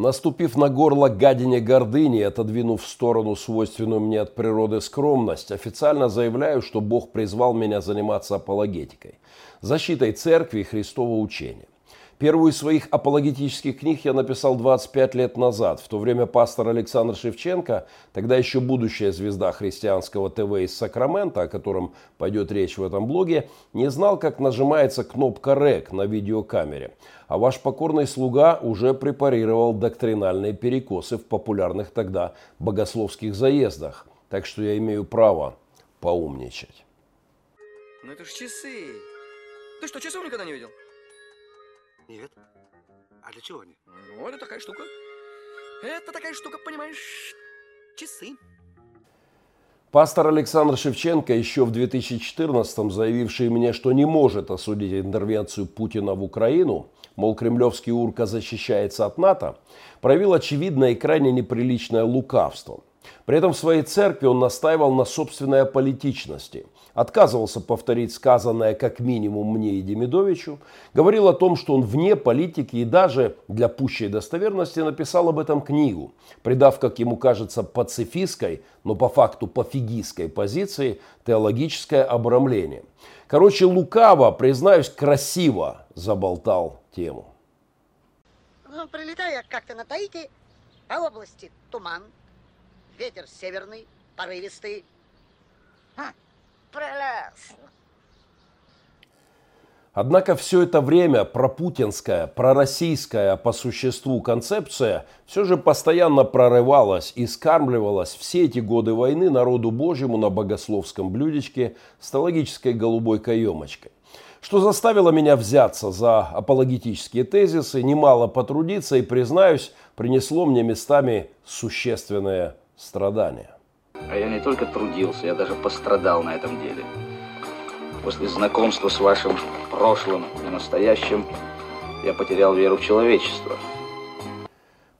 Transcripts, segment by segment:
Наступив на горло гадине гордыни отодвинув в сторону свойственную мне от природы скромность, официально заявляю, что Бог призвал меня заниматься апологетикой, защитой церкви и Христового учения. Первую из своих апологетических книг я написал 25 лет назад. В то время пастор Александр Шевченко, тогда еще будущая звезда христианского ТВ из Сакрамента, о котором пойдет речь в этом блоге, не знал, как нажимается кнопка «РЕК» на видеокамере. А ваш покорный слуга уже препарировал доктринальные перекосы в популярных тогда богословских заездах. Так что я имею право поумничать. Ну это ж часы. Ты что, часов никогда не видел? Нет. А для чего они? Ну, это такая штука. Это такая штука, понимаешь, часы. Пастор Александр Шевченко, еще в 2014-м заявивший мне, что не может осудить интервенцию Путина в Украину, мол, кремлевский урка защищается от НАТО, проявил очевидное и крайне неприличное лукавство – при этом в своей церкви он настаивал на собственной аполитичности, отказывался повторить сказанное как минимум мне и Демидовичу, говорил о том, что он вне политики и даже для пущей достоверности написал об этом книгу, придав, как ему кажется, пацифистской, но по факту пофигистской позиции теологическое обрамление. Короче, лукаво, признаюсь, красиво заболтал тему. Ну, прилетаю я как-то на Таити, а области туман, Ветер северный, порывистый. Ха, прелестно. Однако все это время пропутинская, пророссийская по существу концепция все же постоянно прорывалась и скармливалась все эти годы войны народу Божьему на богословском блюдечке с теологической голубой каемочкой. Что заставило меня взяться за апологетические тезисы, немало потрудиться и, признаюсь, принесло мне местами существенное страдания. А я не только трудился, я даже пострадал на этом деле. После знакомства с вашим прошлым и настоящим я потерял веру в человечество.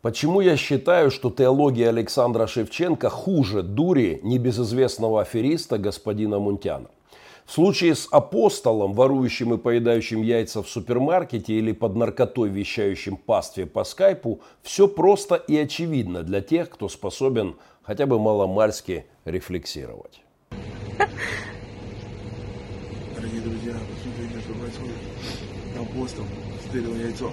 Почему я считаю, что теология Александра Шевченко хуже дури небезызвестного афериста господина Мунтяна? В случае с апостолом, ворующим и поедающим яйца в супермаркете или под наркотой вещающим пастве по скайпу, все просто и очевидно для тех, кто способен хотя бы маломальски рефлексировать. Дорогие друзья, посмотрите, что происходит. Апостол стырил яйцо.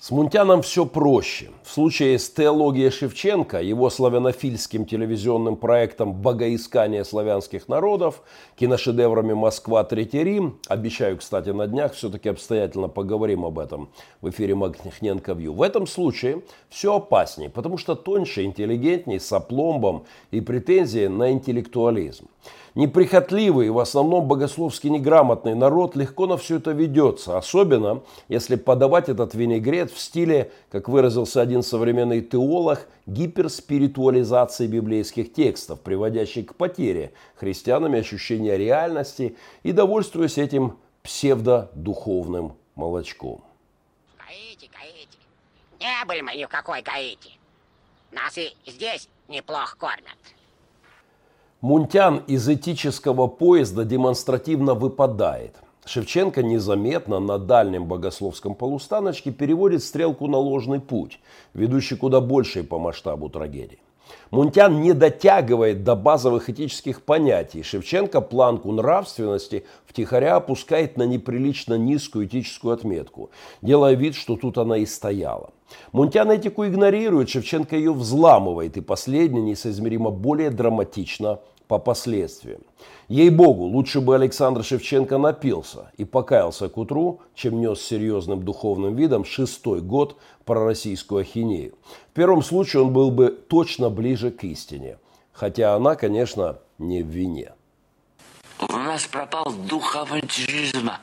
С Мунтяном все проще. В случае с теологией Шевченко, его славянофильским телевизионным проектом «Богоискание славянских народов», киношедеврами «Москва. Третий Рим», обещаю, кстати, на днях все-таки обстоятельно поговорим об этом в эфире Магнихненко Вью. В этом случае все опаснее, потому что тоньше, интеллигентнее, с опломбом и претензией на интеллектуализм. Неприхотливый и в основном богословски неграмотный народ легко на все это ведется, особенно если подавать этот винегрет в стиле, как выразился один современный теолог, гиперспиритуализации библейских текстов, приводящей к потере христианами ощущения реальности и довольствуясь этим псевдодуховным молочком. Гаити, Гаити. Не были мы ни в какой Гаити. Нас и здесь неплохо кормят. Мунтян из этического поезда демонстративно выпадает. Шевченко незаметно на дальнем богословском полустаночке переводит стрелку на ложный путь, ведущий куда большей по масштабу трагедии. Мунтян не дотягивает до базовых этических понятий. Шевченко планку нравственности втихаря опускает на неприлично низкую этическую отметку, делая вид, что тут она и стояла. Мунтян этику игнорирует, Шевченко ее взламывает, и последнее несоизмеримо более драматично по последствиям. Ей-богу, лучше бы Александр Шевченко напился и покаялся к утру, чем нес серьезным духовным видом шестой год пророссийскую ахинею. В первом случае он был бы точно ближе к истине, хотя она, конечно, не в вине. У нас пропал дух авантюризма.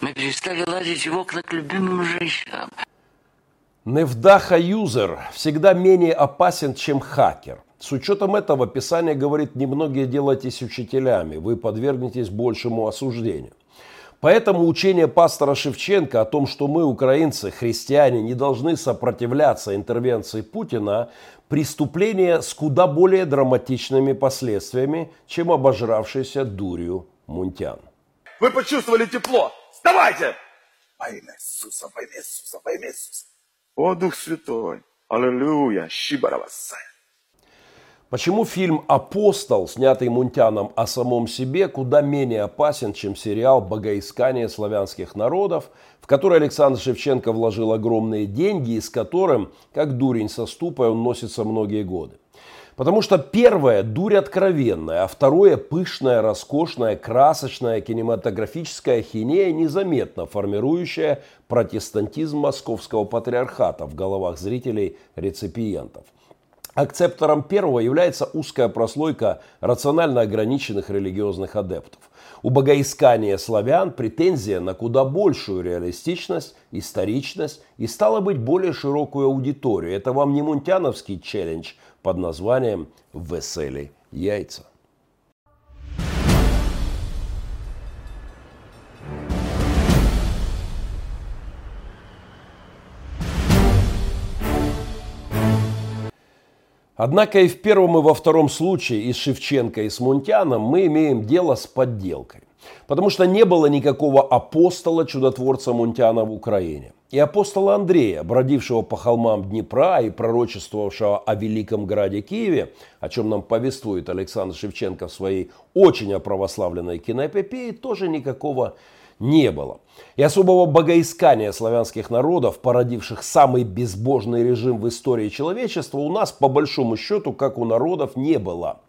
Мы перестали ладить окна к любимым женщинам. Невдаха-юзер всегда менее опасен, чем хакер. С учетом этого Писание говорит, немногие делайтесь учителями, вы подвергнетесь большему осуждению. Поэтому учение пастора Шевченко о том, что мы, украинцы, христиане, не должны сопротивляться интервенции Путина, преступление с куда более драматичными последствиями, чем обожравшийся дурью Мунтян. вы почувствовали тепло. Вставайте! Во имя Иисуса, во имя Иисуса, во имя Иисуса. О, Дух Святой. Аллилуйя. Шибаравасая. Почему фильм «Апостол», снятый Мунтяном о самом себе, куда менее опасен, чем сериал «Богоискание славянских народов», в который Александр Шевченко вложил огромные деньги и с которым, как дурень со ступой, он носится многие годы? Потому что первое – дурь откровенная, а второе – пышная, роскошная, красочная кинематографическая хинея, незаметно формирующая протестантизм московского патриархата в головах зрителей-реципиентов. Акцептором первого является узкая прослойка рационально ограниченных религиозных адептов. У богоискания славян претензия на куда большую реалистичность, историчность и, стало быть, более широкую аудиторию. Это вам не мунтяновский челлендж под названием «Весели яйца». Однако и в первом, и во втором случае, и с Шевченко, и с Мунтяном, мы имеем дело с подделкой. Потому что не было никакого апостола-чудотворца Мунтяна в Украине. И апостола Андрея, бродившего по холмам Днепра и пророчествовавшего о великом граде Киеве, о чем нам повествует Александр Шевченко в своей очень оправославленной киноэпопее, тоже никакого не было. И особого богоискания славянских народов, породивших самый безбожный режим в истории человечества, у нас по большому счету, как у народов, не было.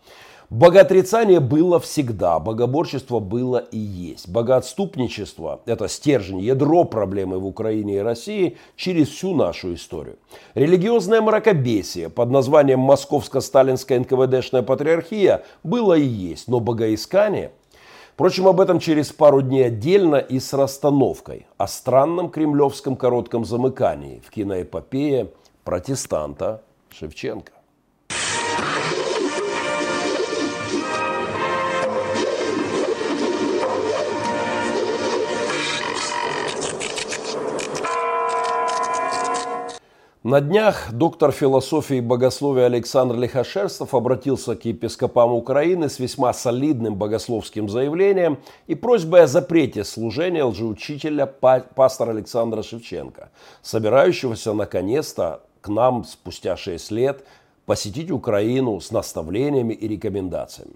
Богоотрицание было всегда, богоборчество было и есть. Богоотступничество – это стержень, ядро проблемы в Украине и России через всю нашу историю. Религиозное мракобесие под названием Московско-Сталинская НКВДшная патриархия было и есть, но богоискание – Впрочем, об этом через пару дней отдельно и с расстановкой о странном кремлевском коротком замыкании в киноэпопее протестанта Шевченко. На днях доктор философии и богословия Александр Лихошерстов обратился к епископам Украины с весьма солидным богословским заявлением и просьбой о запрете служения лжеучителя пастора Александра Шевченко, собирающегося наконец-то к нам спустя 6 лет посетить Украину с наставлениями и рекомендациями.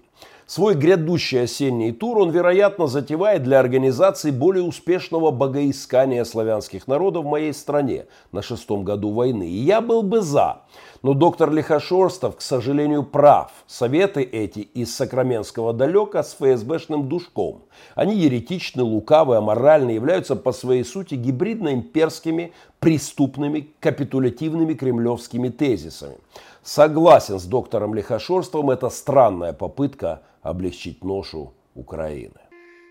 Свой грядущий осенний тур он, вероятно, затевает для организации более успешного богоискания славянских народов в моей стране на шестом году войны. И я был бы за. Но доктор Лихошорстов, к сожалению, прав. Советы эти из Сакраменского далека с ФСБшным душком. Они еретичны, лукавы, аморальны, являются по своей сути гибридно-имперскими, преступными, капитулятивными кремлевскими тезисами. Согласен с доктором Лихошорством, это странная попытка облегчить ношу Украины.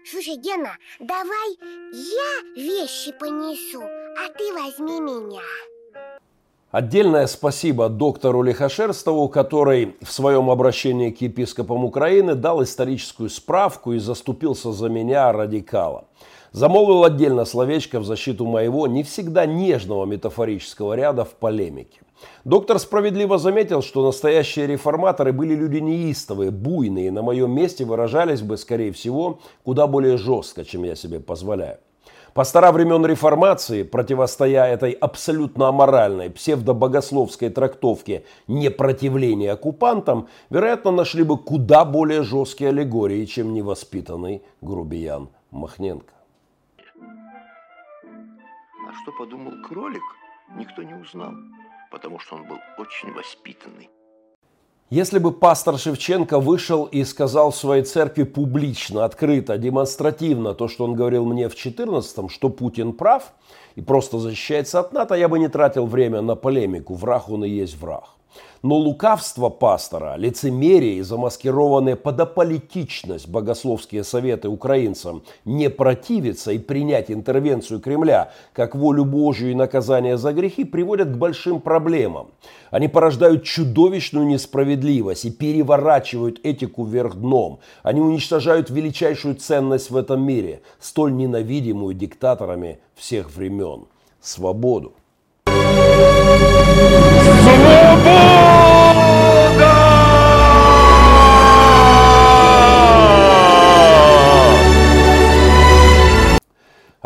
Слушай, Гена, давай я вещи понесу, а ты возьми меня. Отдельное спасибо доктору Лихошерстову, который в своем обращении к епископам Украины дал историческую справку и заступился за меня, радикала. Замолвил отдельно словечко в защиту моего не всегда нежного метафорического ряда в полемике. Доктор справедливо заметил, что настоящие реформаторы были люди неистовые, буйные, на моем месте выражались бы, скорее всего, куда более жестко, чем я себе позволяю. Пастора времен реформации, противостоя этой абсолютно аморальной псевдобогословской трактовке непротивления оккупантам, вероятно, нашли бы куда более жесткие аллегории, чем невоспитанный грубиян Махненко. А что подумал кролик, никто не узнал потому что он был очень воспитанный. Если бы пастор Шевченко вышел и сказал в своей церкви публично, открыто, демонстративно то, что он говорил мне в 14-м, что Путин прав и просто защищается от НАТО, я бы не тратил время на полемику. Враг он и есть враг. Но лукавство пастора, лицемерие и замаскированная под аполитичность богословские советы украинцам не противиться и принять интервенцию Кремля как волю Божью и наказание за грехи приводят к большим проблемам. Они порождают чудовищную несправедливость и переворачивают этику вверх дном. Они уничтожают величайшую ценность в этом мире, столь ненавидимую диктаторами всех времен – свободу.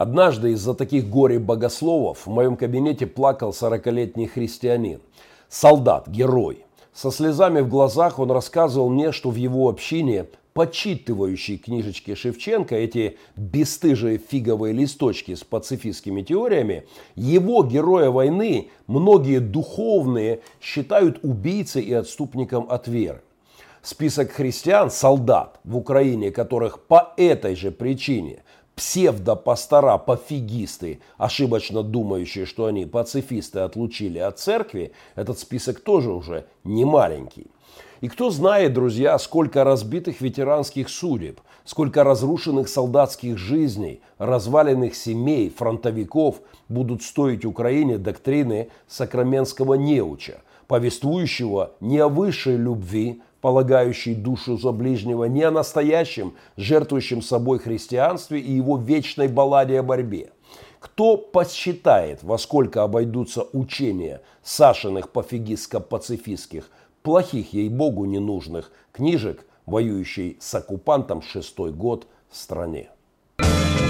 Однажды из-за таких горе-богословов в моем кабинете плакал 40-летний христианин. Солдат, герой. Со слезами в глазах он рассказывал мне, что в его общине почитывающие книжечки Шевченко, эти бесстыжие фиговые листочки с пацифистскими теориями, его героя войны многие духовные считают убийцей и отступником от веры. Список христиан, солдат в Украине, которых по этой же причине псевдопастора, пофигисты, ошибочно думающие, что они пацифисты, отлучили от церкви, этот список тоже уже не маленький. И кто знает, друзья, сколько разбитых ветеранских судеб, сколько разрушенных солдатских жизней, разваленных семей, фронтовиков будут стоить Украине доктрины сакраменского неуча, повествующего не о высшей любви, полагающей душу за ближнего, не о настоящем, жертвующем собой христианстве и его вечной балладе о борьбе. Кто посчитает, во сколько обойдутся учения Сашиных пофигистско-пацифистских – плохих, ей-богу, ненужных книжек, воюющей с оккупантом шестой год в стране.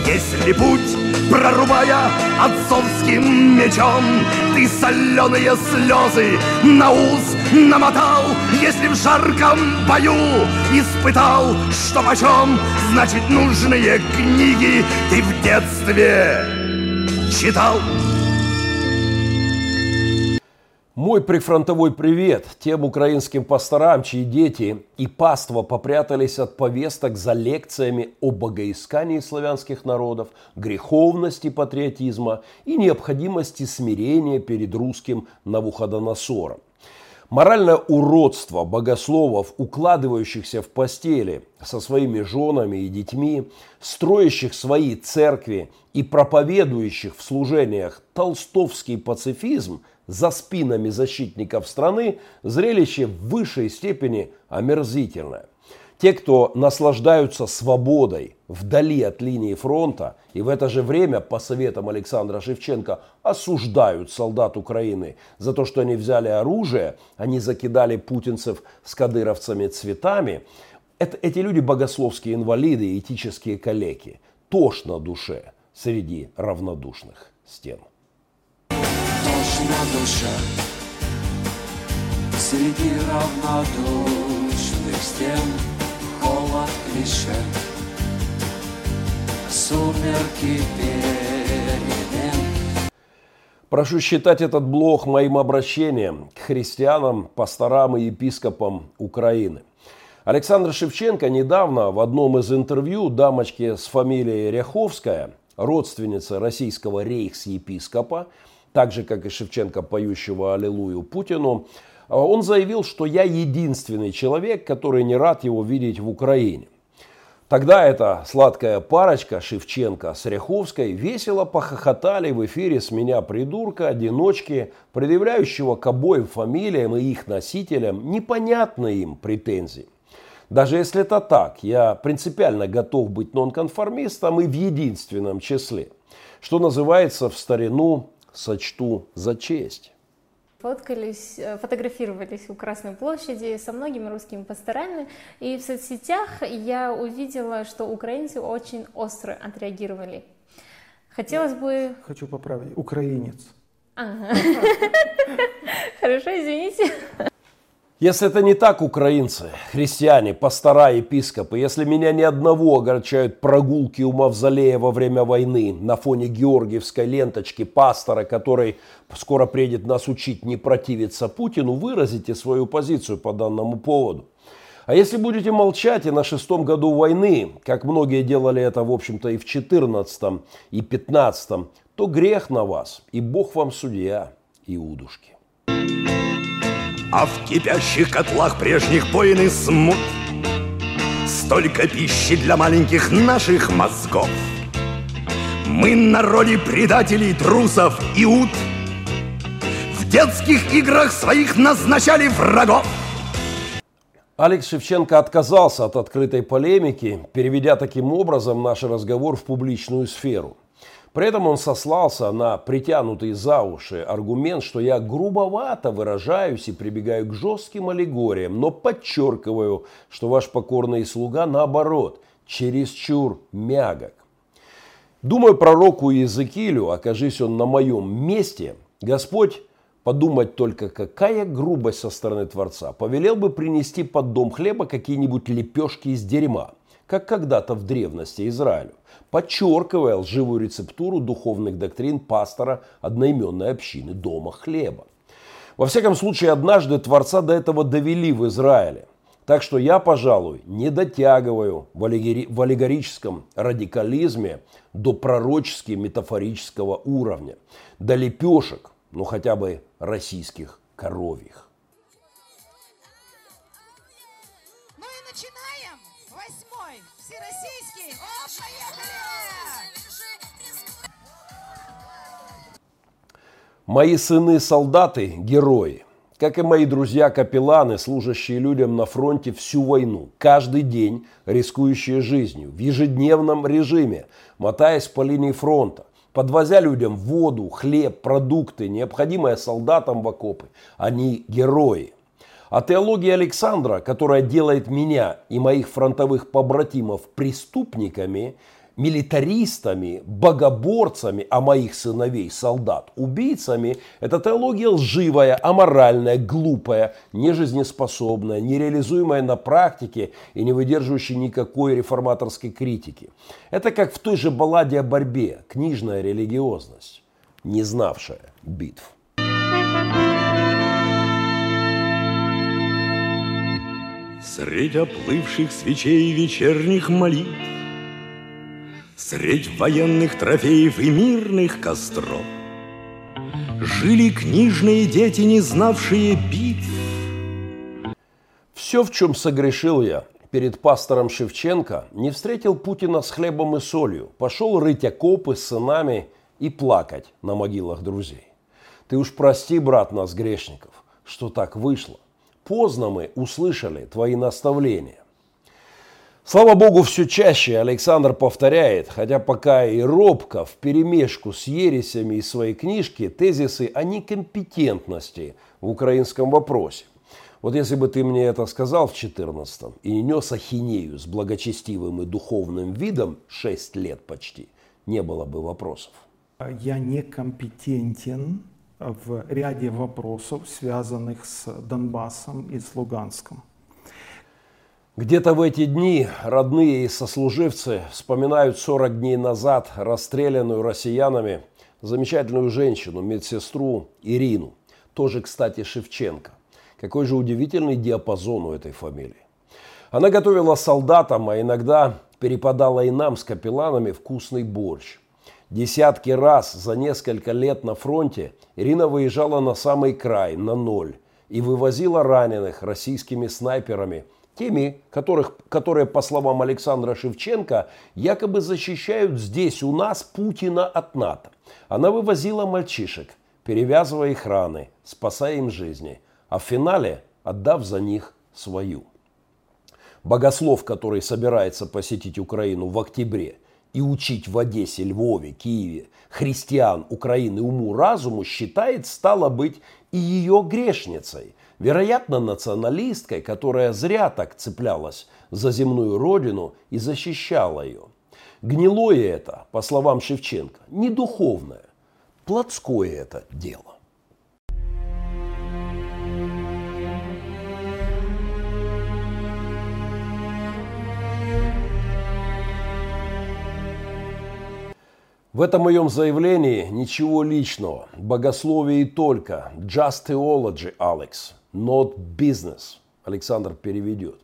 Если путь, прорубая отцовским мечом, Ты соленые слезы на ус намотал, Если в жарком бою испытал, что почем, Значит, нужные книги ты в детстве читал. Мой прифронтовой привет тем украинским пасторам, чьи дети и паства попрятались от повесток за лекциями о богоискании славянских народов, греховности патриотизма и необходимости смирения перед русским Навуходоносором. Моральное уродство богословов, укладывающихся в постели со своими женами и детьми, строящих свои церкви и проповедующих в служениях толстовский пацифизм – за спинами защитников страны зрелище в высшей степени омерзительное. Те, кто наслаждаются свободой вдали от линии фронта и в это же время, по советам Александра Шевченко, осуждают солдат Украины за то, что они взяли оружие, они закидали путинцев с кадыровцами цветами, это, эти люди богословские инвалиды, этические калеки. Тошно душе среди равнодушных стен на душе Среди равнодушных стен Клише Сумерки перемен Прошу считать этот блог моим обращением к христианам, пасторам и епископам Украины. Александр Шевченко недавно в одном из интервью дамочке с фамилией Ряховская, родственница российского рейхс-епископа, так же, как и Шевченко, поющего «Аллилуйю» Путину, а он заявил, что я единственный человек, который не рад его видеть в Украине. Тогда эта сладкая парочка Шевченко с Ряховской весело похохотали в эфире с меня придурка, одиночки, предъявляющего к обоим фамилиям и их носителям непонятные им претензии. Даже если это так, я принципиально готов быть нонконформистом и в единственном числе. Что называется в старину сочту за честь. Фоткались, э, фотографировались у Красной площади со многими русскими пасторами, и в соцсетях я увидела, что украинцы очень остро отреагировали. Хотелось бы... Хочу поправить. Украинец. Ага. Хорошо, извините. Если это не так, украинцы, христиане, пастора, епископы, если меня ни одного огорчают прогулки у мавзолея во время войны на фоне георгиевской ленточки пастора, который скоро приедет нас учить не противиться Путину, выразите свою позицию по данному поводу. А если будете молчать и на шестом году войны, как многие делали это, в общем-то, и в четырнадцатом, и пятнадцатом, то грех на вас, и Бог вам судья, Иудушки. А в кипящих котлах прежних войн и смут. Столько пищи для маленьких наших мозгов. Мы на роли предателей, трусов и ут. В детских играх своих назначали врагов. Алекс Шевченко отказался от открытой полемики, переведя таким образом наш разговор в публичную сферу – при этом он сослался на притянутый за уши аргумент, что я грубовато выражаюсь и прибегаю к жестким аллегориям, но подчеркиваю, что ваш покорный слуга наоборот, чересчур мягок. Думаю, пророку Иезекиилю, окажись он на моем месте, Господь подумать только, какая грубость со стороны Творца, повелел бы принести под дом хлеба какие-нибудь лепешки из дерьма, как когда-то в древности Израилю, подчеркивая лживую рецептуру духовных доктрин пастора одноименной общины Дома хлеба. Во всяком случае, однажды Творца до этого довели в Израиле. Так что я, пожалуй, не дотягиваю в аллегорическом радикализме до пророчески метафорического уровня, до лепешек, ну хотя бы российских коровьих. Мои сыны-солдаты – герои. Как и мои друзья-капелланы, служащие людям на фронте всю войну, каждый день рискующие жизнью, в ежедневном режиме, мотаясь по линии фронта, подвозя людям воду, хлеб, продукты, необходимые солдатам в окопы. Они герои. А теология Александра, которая делает меня и моих фронтовых побратимов преступниками, милитаристами, богоборцами, а моих сыновей солдат убийцами, это теология лживая, аморальная, глупая, нежизнеспособная, нереализуемая на практике и не выдерживающая никакой реформаторской критики. Это как в той же балладе о борьбе, книжная религиозность, не знавшая битв. Средь оплывших свечей вечерних молитв Средь военных трофеев и мирных костров Жили книжные дети, не знавшие битв. Все, в чем согрешил я перед пастором Шевченко, не встретил Путина с хлебом и солью, пошел рыть окопы с сынами и плакать на могилах друзей. Ты уж прости, брат, нас, грешников, что так вышло. Поздно мы услышали твои наставления. Слава богу, все чаще Александр повторяет, хотя пока и робко, в перемешку с ересями из своей книжки, тезисы о некомпетентности в украинском вопросе. Вот если бы ты мне это сказал в 14-м и не нес ахинею с благочестивым и духовным видом 6 лет почти, не было бы вопросов. Я некомпетентен в ряде вопросов, связанных с Донбассом и с Луганском. Где-то в эти дни родные и сослуживцы вспоминают 40 дней назад расстрелянную россиянами замечательную женщину, медсестру Ирину. Тоже, кстати, Шевченко. Какой же удивительный диапазон у этой фамилии. Она готовила солдатам, а иногда перепадала и нам с капелланами вкусный борщ. Десятки раз за несколько лет на фронте Ирина выезжала на самый край, на ноль, и вывозила раненых российскими снайперами – Теми, которых, которые, по словам Александра Шевченко, якобы защищают здесь у нас Путина от НАТО. Она вывозила мальчишек, перевязывая их раны, спасая им жизни, а в финале отдав за них свою. Богослов, который собирается посетить Украину в октябре и учить в Одессе, Львове, Киеве христиан Украины уму-разуму, считает, стало быть, и ее грешницей – Вероятно, националисткой, которая зря так цеплялась за земную родину и защищала ее. Гнилое это, по словам Шевченко, не духовное, плотское это дело. В этом моем заявлении ничего личного, богословие и только, just theology, Алекс, not business, Александр переведет.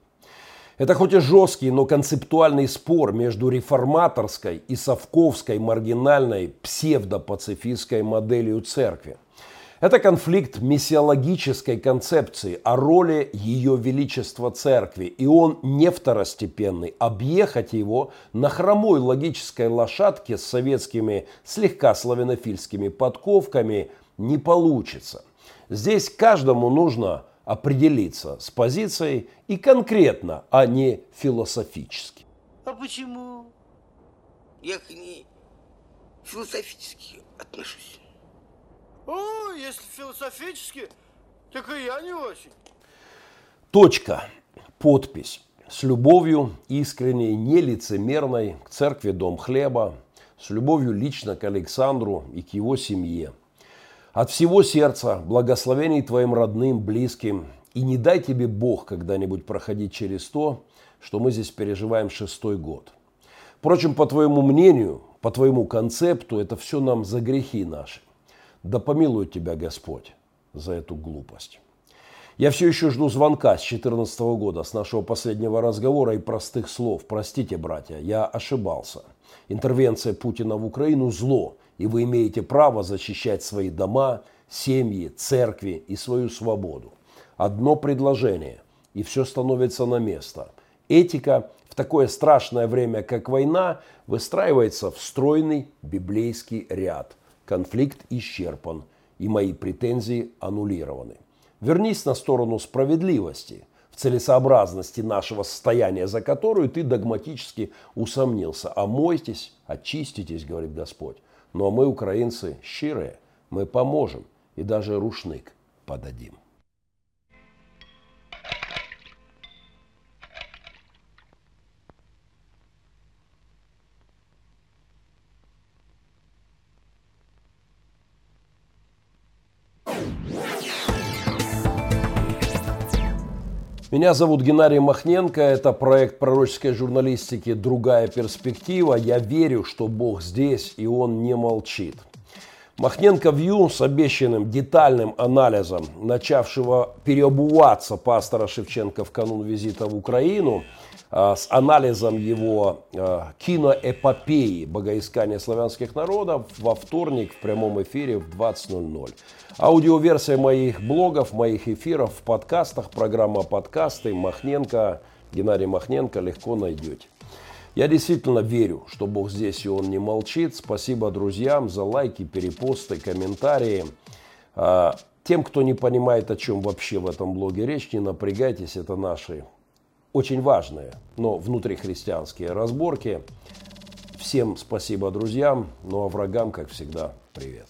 Это хоть и жесткий, но концептуальный спор между реформаторской и совковской маргинальной псевдопацифистской моделью церкви – это конфликт миссиологической концепции о роли Ее Величества Церкви, и он не второстепенный. Объехать его на хромой логической лошадке с советскими слегка славянофильскими подковками не получится. Здесь каждому нужно определиться с позицией и конкретно, а не философически. А почему? Я к ней философически отношусь. Если философически, так и я не очень. Точка. Подпись. С любовью, искренней, нелицемерной, к церкви Дом Хлеба, С любовью лично к Александру и к его семье. От всего сердца благословений твоим родным, близким. И не дай тебе Бог когда-нибудь проходить через то, что мы здесь переживаем шестой год. Впрочем, по твоему мнению, по твоему концепту, это все нам за грехи наши. Да помилует тебя Господь за эту глупость. Я все еще жду звонка с 2014 года, с нашего последнего разговора и простых слов. Простите, братья, я ошибался. Интервенция Путина в Украину – зло, и вы имеете право защищать свои дома, семьи, церкви и свою свободу. Одно предложение, и все становится на место. Этика в такое страшное время, как война, выстраивается в стройный библейский ряд. Конфликт исчерпан, и мои претензии аннулированы. Вернись на сторону справедливости, в целесообразности нашего состояния, за которую ты догматически усомнился. Омойтесь, очиститесь, говорит Господь. Ну а мы, украинцы, щирые, мы поможем и даже рушник подадим. Меня зовут Геннадий Махненко. Это проект пророческой журналистики «Другая перспектива». Я верю, что Бог здесь, и Он не молчит. Махненко Вью с обещанным детальным анализом начавшего переобуваться пастора Шевченко в канун визита в Украину, с анализом его а, киноэпопеи «Богоискание славянских народов» во вторник в прямом эфире в 20.00. Аудиоверсия моих блогов, моих эфиров в подкастах, программа подкасты Махненко, Геннадий Махненко легко найдете. Я действительно верю, что Бог здесь и Он не молчит. Спасибо друзьям за лайки, перепосты, комментарии. А, тем, кто не понимает, о чем вообще в этом блоге речь, не напрягайтесь, это наши очень важные, но внутрихристианские разборки. Всем спасибо друзьям, ну а врагам, как всегда, привет.